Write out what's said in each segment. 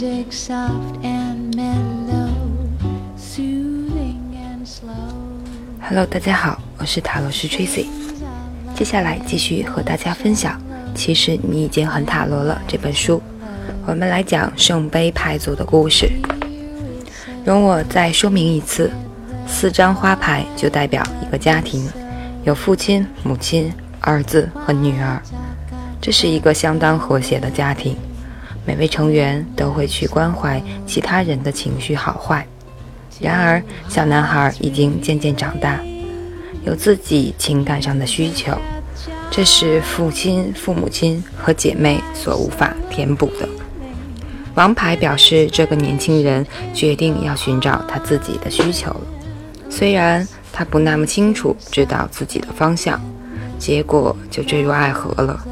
music soft and mellow, soothing and slow. Hello，大家好，我是塔罗师 Tracy。接下来继续和大家分享《其实你已经很塔罗了》这本书。我们来讲圣杯牌组的故事。容我再说明一次：四张花牌就代表一个家庭，有父亲、母亲、儿子和女儿。这是一个相当和谐的家庭，每位成员都会去关怀其他人的情绪好坏。然而，小男孩已经渐渐长大，有自己情感上的需求，这是父亲、父母亲和姐妹所无法填补的。王牌表示，这个年轻人决定要寻找他自己的需求了，虽然他不那么清楚知道自己的方向，结果就坠入爱河了。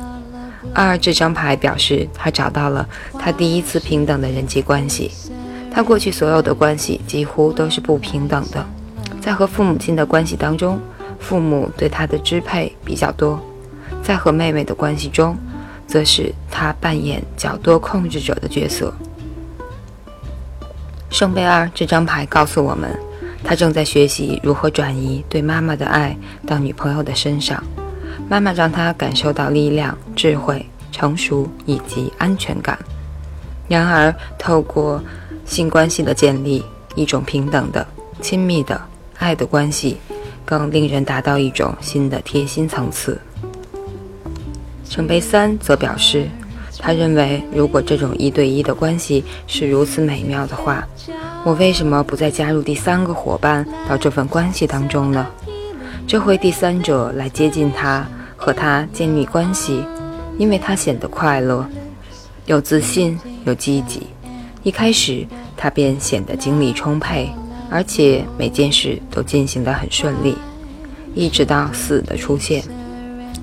二这张牌表示，他找到了他第一次平等的人际关系。他过去所有的关系几乎都是不平等的。在和父母亲的关系当中，父母对他的支配比较多；在和妹妹的关系中，则是他扮演较多控制者的角色。圣杯二这张牌告诉我们，他正在学习如何转移对妈妈的爱到女朋友的身上。妈妈让他感受到力量、智慧、成熟以及安全感。然而，透过性关系的建立，一种平等的、亲密的爱的关系，更令人达到一种新的贴心层次。圣杯三则表示，他认为如果这种一对一的关系是如此美妙的话，我为什么不再加入第三个伙伴到这份关系当中呢？这会第三者来接近他。和他建立关系，因为他显得快乐、有自信、有积极。一开始，他便显得精力充沛，而且每件事都进行得很顺利。一直到四的出现，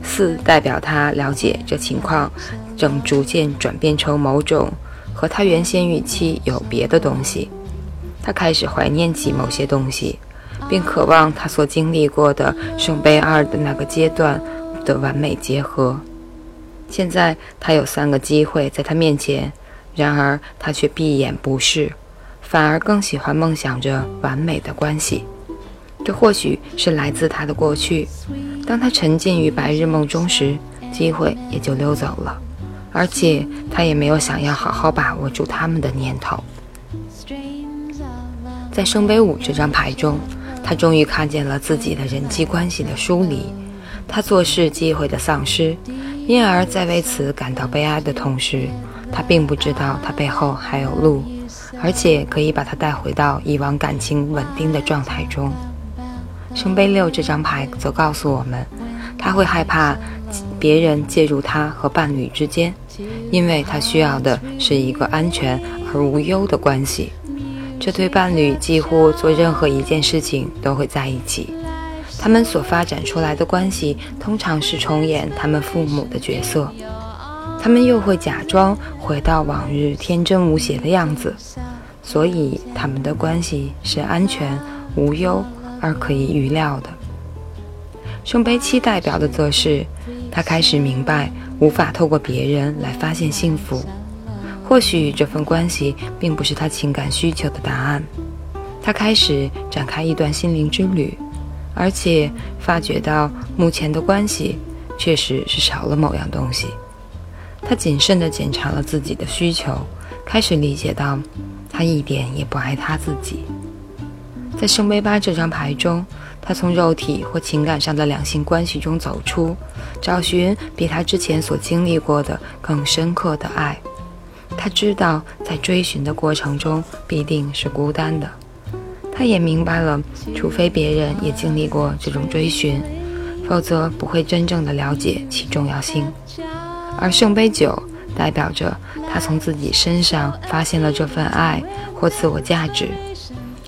四代表他了解这情况正逐渐转变成某种和他原先预期有别的东西。他开始怀念起某些东西，并渴望他所经历过的圣杯二的那个阶段。的完美结合。现在他有三个机会在他面前，然而他却闭眼不视，反而更喜欢梦想着完美的关系。这或许是来自他的过去。当他沉浸于白日梦中时，机会也就溜走了，而且他也没有想要好好把握住他们的念头。在圣杯五这张牌中，他终于看见了自己的人际关系的疏离。他做事机会的丧失，因而，在为此感到悲哀的同时，他并不知道他背后还有路，而且可以把他带回到以往感情稳定的状态中。圣杯六这张牌则告诉我们，他会害怕别人介入他和伴侣之间，因为他需要的是一个安全而无忧的关系。这对伴侣几乎做任何一件事情都会在一起。他们所发展出来的关系通常是重演他们父母的角色，他们又会假装回到往日天真无邪的样子，所以他们的关系是安全、无忧而可以预料的。圣杯七代表的则是他开始明白无法透过别人来发现幸福，或许这份关系并不是他情感需求的答案，他开始展开一段心灵之旅。而且发觉到目前的关系确实是少了某样东西，他谨慎地检查了自己的需求，开始理解到他一点也不爱他自己。在圣杯八这张牌中，他从肉体或情感上的两性关系中走出，找寻比他之前所经历过的更深刻的爱。他知道在追寻的过程中必定是孤单的。他也明白了，除非别人也经历过这种追寻，否则不会真正的了解其重要性。而圣杯九代表着他从自己身上发现了这份爱或自我价值，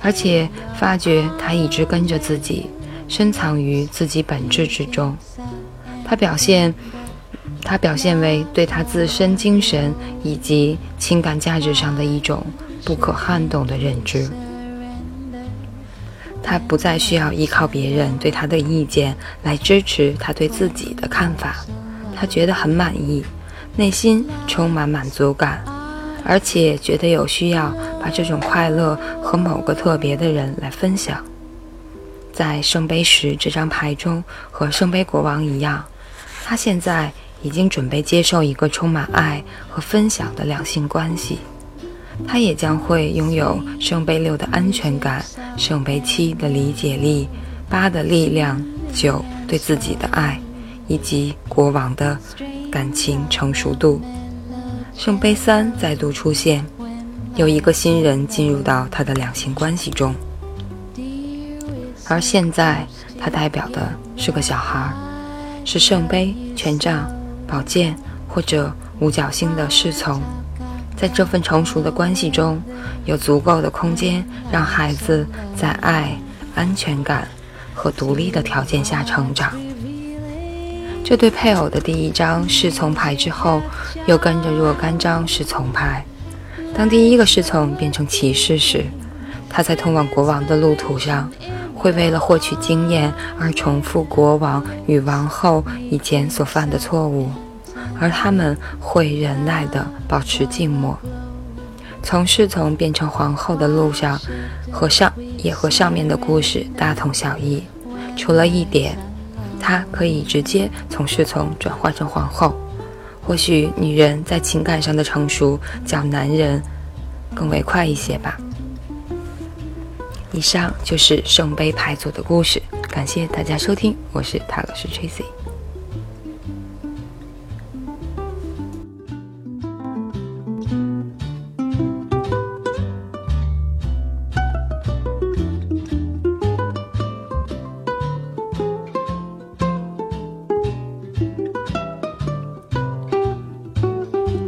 而且发觉他一直跟着自己，深藏于自己本质之中。他表现，他表现为对他自身精神以及情感价值上的一种不可撼动的认知。他不再需要依靠别人对他的意见来支持他对自己的看法，他觉得很满意，内心充满满足感，而且觉得有需要把这种快乐和某个特别的人来分享。在圣杯十这张牌中，和圣杯国王一样，他现在已经准备接受一个充满爱和分享的两性关系。他也将会拥有圣杯六的安全感、圣杯七的理解力、八的力量、九对自己的爱，以及国王的感情成熟度。圣杯三再度出现，有一个新人进入到他的两性关系中。而现在，他代表的是个小孩，是圣杯、权杖、宝剑或者五角星的侍从。在这份成熟的关系中，有足够的空间让孩子在爱、安全感和独立的条件下成长。这对配偶的第一张侍从牌之后，又跟着若干张侍从牌。当第一个侍从变成骑士时，他在通往国王的路途上。会为了获取经验而重复国王与王后以前所犯的错误，而他们会忍耐地保持静默。从侍从变成皇后的路上，和上也和上面的故事大同小异，除了一点，她可以直接从侍从转换成皇后。或许女人在情感上的成熟较男人更为快一些吧。以上就是圣杯牌组的故事，感谢大家收听，我是塔罗斯 Tracy。